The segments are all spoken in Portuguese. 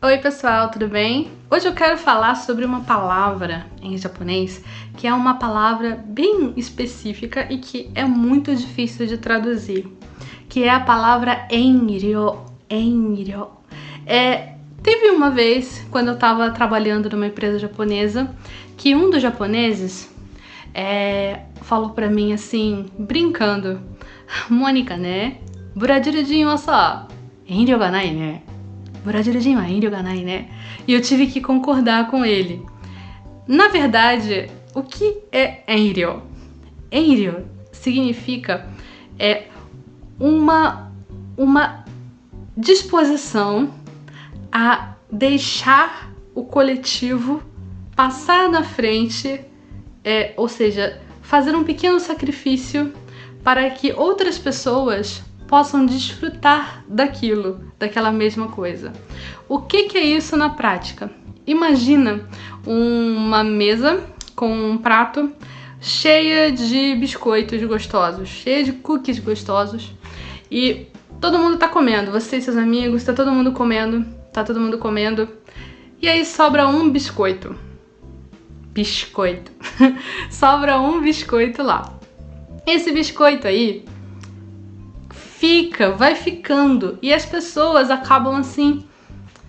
Oi, pessoal, tudo bem? Hoje eu quero falar sobre uma palavra em japonês que é uma palavra bem específica e que é muito difícil de traduzir, que é a palavra enryo. Enryo. É, teve uma vez, quando eu estava trabalhando numa empresa japonesa, que um dos japoneses é, falou para mim assim, brincando: Mônica, né? Buradirudinho só, enryo ga nai, né? Né? E eu tive que concordar com ele. Na verdade, o que é Enryo? Enryo significa é uma uma disposição a deixar o coletivo passar na frente, é, ou seja, fazer um pequeno sacrifício para que outras pessoas possam desfrutar daquilo, daquela mesma coisa. O que, que é isso na prática? Imagina uma mesa com um prato cheia de biscoitos gostosos, cheia de cookies gostosos e todo mundo tá comendo, você e seus amigos, tá todo mundo comendo, tá todo mundo comendo. E aí sobra um biscoito. Biscoito. sobra um biscoito lá. Esse biscoito aí fica, vai ficando. E as pessoas acabam assim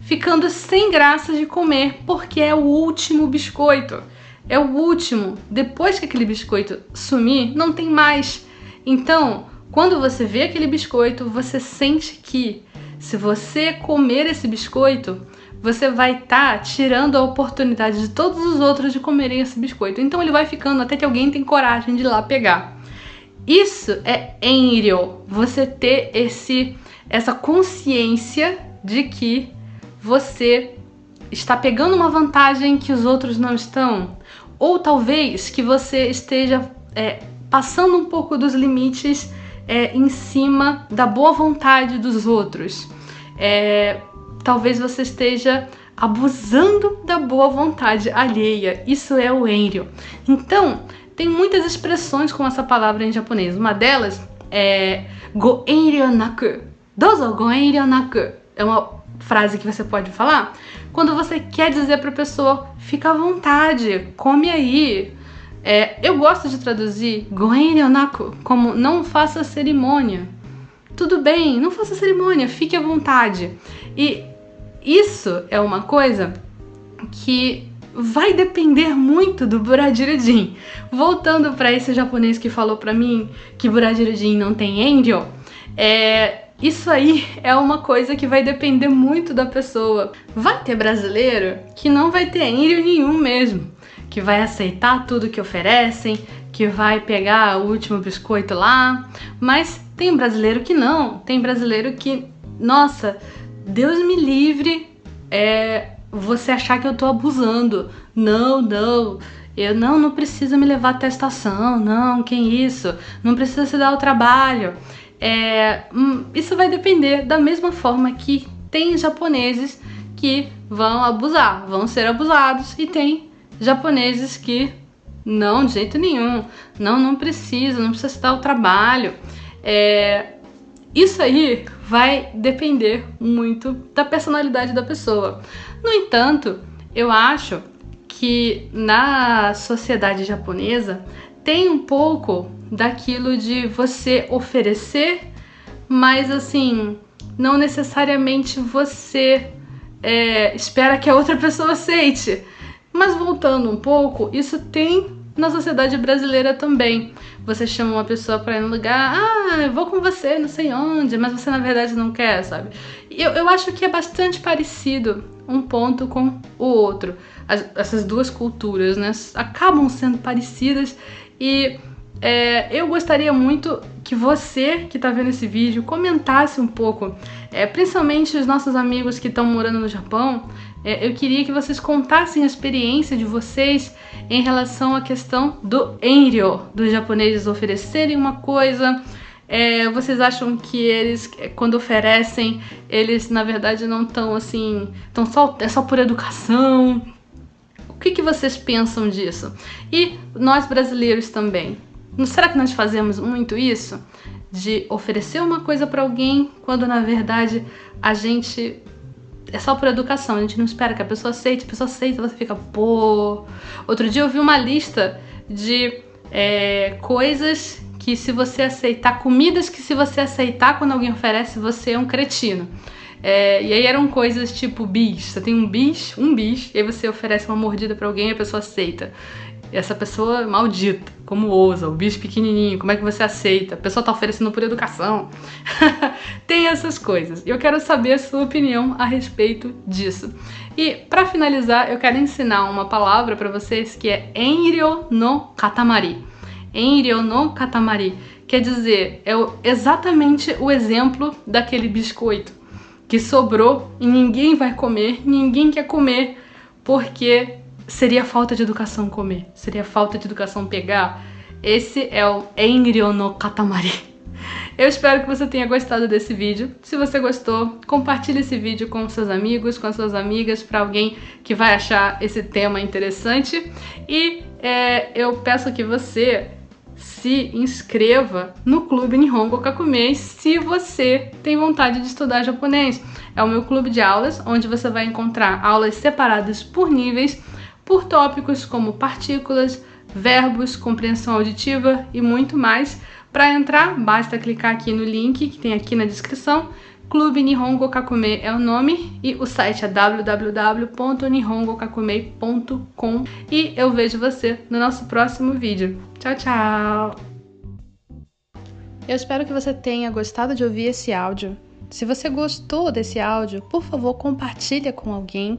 ficando sem graça de comer, porque é o último biscoito. É o último. Depois que aquele biscoito sumir, não tem mais. Então, quando você vê aquele biscoito, você sente que se você comer esse biscoito, você vai estar tá tirando a oportunidade de todos os outros de comerem esse biscoito. Então ele vai ficando até que alguém tem coragem de ir lá pegar. Isso é enryo, você ter esse essa consciência de que você está pegando uma vantagem que os outros não estão, ou talvez que você esteja é, passando um pouco dos limites é, em cima da boa vontade dos outros. É, talvez você esteja abusando da boa vontade alheia. Isso é o enryo. Então, tem muitas expressões com essa palavra em japonês. Uma delas é goenryonaku. Dozo goenryonaku. É uma frase que você pode falar quando você quer dizer para a pessoa, fica à vontade, come aí. É, eu gosto de traduzir goenryonaku como não faça cerimônia. Tudo bem, não faça cerimônia, fique à vontade. E isso é uma coisa que vai depender muito do Buradirudin. Voltando para esse japonês que falou para mim que Buradirudin não tem Enryo, é, isso aí é uma coisa que vai depender muito da pessoa. Vai ter brasileiro que não vai ter Enryo nenhum mesmo, que vai aceitar tudo que oferecem, que vai pegar o último biscoito lá, mas tem brasileiro que não, tem brasileiro que, nossa, Deus me livre, é, você achar que eu tô abusando. Não, não. Eu não, não precisa me levar até a estação, não, quem isso? Não precisa se dar o trabalho. É, hum, isso vai depender da mesma forma que tem japoneses que vão abusar, vão ser abusados, e tem japoneses que não, de jeito nenhum, não, não precisa, não precisa se dar o trabalho. É, isso aí vai depender muito da personalidade da pessoa. No entanto, eu acho que na sociedade japonesa tem um pouco daquilo de você oferecer, mas assim, não necessariamente você é, espera que a outra pessoa aceite. Mas voltando um pouco, isso tem na sociedade brasileira também. Você chama uma pessoa para ir no lugar, ah, eu vou com você, não sei onde, mas você na verdade não quer, sabe? Eu, eu acho que é bastante parecido um ponto com o outro. As, essas duas culturas, né, acabam sendo parecidas e é, eu gostaria muito que você que está vendo esse vídeo comentasse um pouco, é, principalmente os nossos amigos que estão morando no Japão, é, eu queria que vocês contassem a experiência de vocês em relação à questão do enryo, dos japoneses oferecerem uma coisa. É, vocês acham que eles, quando oferecem, eles na verdade não estão assim, estão só é só por educação? O que, que vocês pensam disso? E nós brasileiros também. Será que nós fazemos muito isso? De oferecer uma coisa para alguém quando na verdade a gente é só por educação, a gente não espera que a pessoa aceite, a pessoa aceita, você fica, pô. Outro dia eu vi uma lista de é, coisas que se você aceitar, comidas que se você aceitar quando alguém oferece, você é um cretino. É, e aí eram coisas tipo bis. Você tem um bis, um bis, e aí você oferece uma mordida para alguém e a pessoa aceita essa pessoa maldita, como ousa, o bicho pequenininho, como é que você aceita? A pessoa tá oferecendo por educação. Tem essas coisas. Eu quero saber a sua opinião a respeito disso. E para finalizar, eu quero ensinar uma palavra para vocês que é enryo no katamari. Enryo no katamari quer dizer, é exatamente o exemplo daquele biscoito que sobrou e ninguém vai comer, ninguém quer comer porque seria falta de educação comer, seria falta de educação pegar. Esse é o Enryo no Katamari. Eu espero que você tenha gostado desse vídeo. Se você gostou, compartilhe esse vídeo com seus amigos, com suas amigas, para alguém que vai achar esse tema interessante. E é, eu peço que você se inscreva no Clube Nihongo Kakumei se você tem vontade de estudar japonês. É o meu clube de aulas, onde você vai encontrar aulas separadas por níveis por tópicos como partículas, verbos, compreensão auditiva e muito mais. Para entrar, basta clicar aqui no link que tem aqui na descrição. Clube Nihongo Kakume é o nome e o site é www.nihongokakumei.com e eu vejo você no nosso próximo vídeo. Tchau, tchau! Eu espero que você tenha gostado de ouvir esse áudio. Se você gostou desse áudio, por favor, compartilha com alguém